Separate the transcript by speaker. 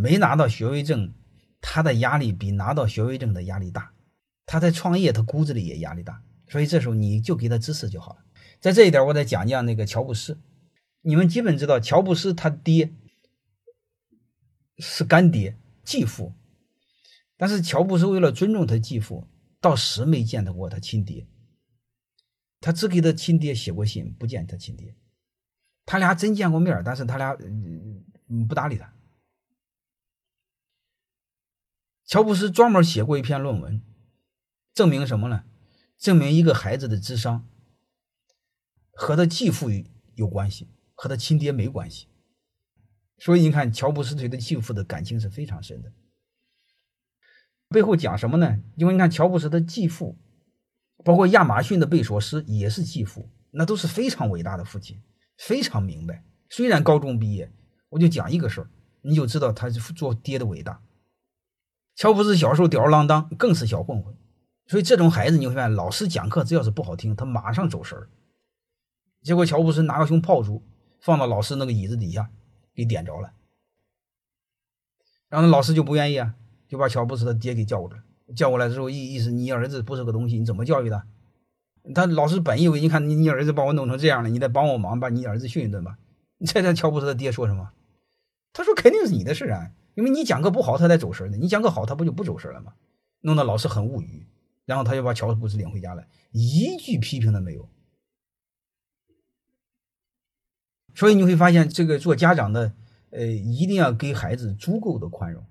Speaker 1: 没拿到学位证，他的压力比拿到学位证的压力大。他在创业，他骨子里也压力大。所以这时候你就给他支持就好了。在这一点，我再讲讲那个乔布斯。你们基本知道，乔布斯他爹是干爹、继父，但是乔布斯为了尊重他继父，到死没见到过他亲爹。他只给他亲爹写过信，不见他亲爹。他俩真见过面，但是他俩嗯不搭理他。乔布斯专门写过一篇论文，证明什么呢？证明一个孩子的智商和他继父有关系，和他亲爹没关系。所以你看，乔布斯对他继父的感情是非常深的。背后讲什么呢？因为你看，乔布斯的继父，包括亚马逊的贝索斯也是继父，那都是非常伟大的父亲，非常明白。虽然高中毕业，我就讲一个事儿，你就知道他是做爹的伟大。乔布斯小时候吊儿郎当，更是小混混。所以这种孩子，你会发现，老师讲课只要是不好听，他马上走神儿。结果乔布斯拿个熊炮竹放到老师那个椅子底下，给点着了。然后老师就不愿意啊，就把乔布斯的爹给叫过来。叫过来之后，意意思你儿子不是个东西，你怎么教育的？他老师本以为，你看你你儿子把我弄成这样了，你得帮我忙，把你儿子训一顿吧。你猜猜乔布斯的爹说什么？他说肯定是你的事啊，因为你讲课不好，他才走神呢。你讲课好，他不就不走神了吗？弄得老师很无语。然后他就把乔布斯领回家了，一句批评都没有。所以你会发现，这个做家长的，呃，一定要给孩子足够的宽容。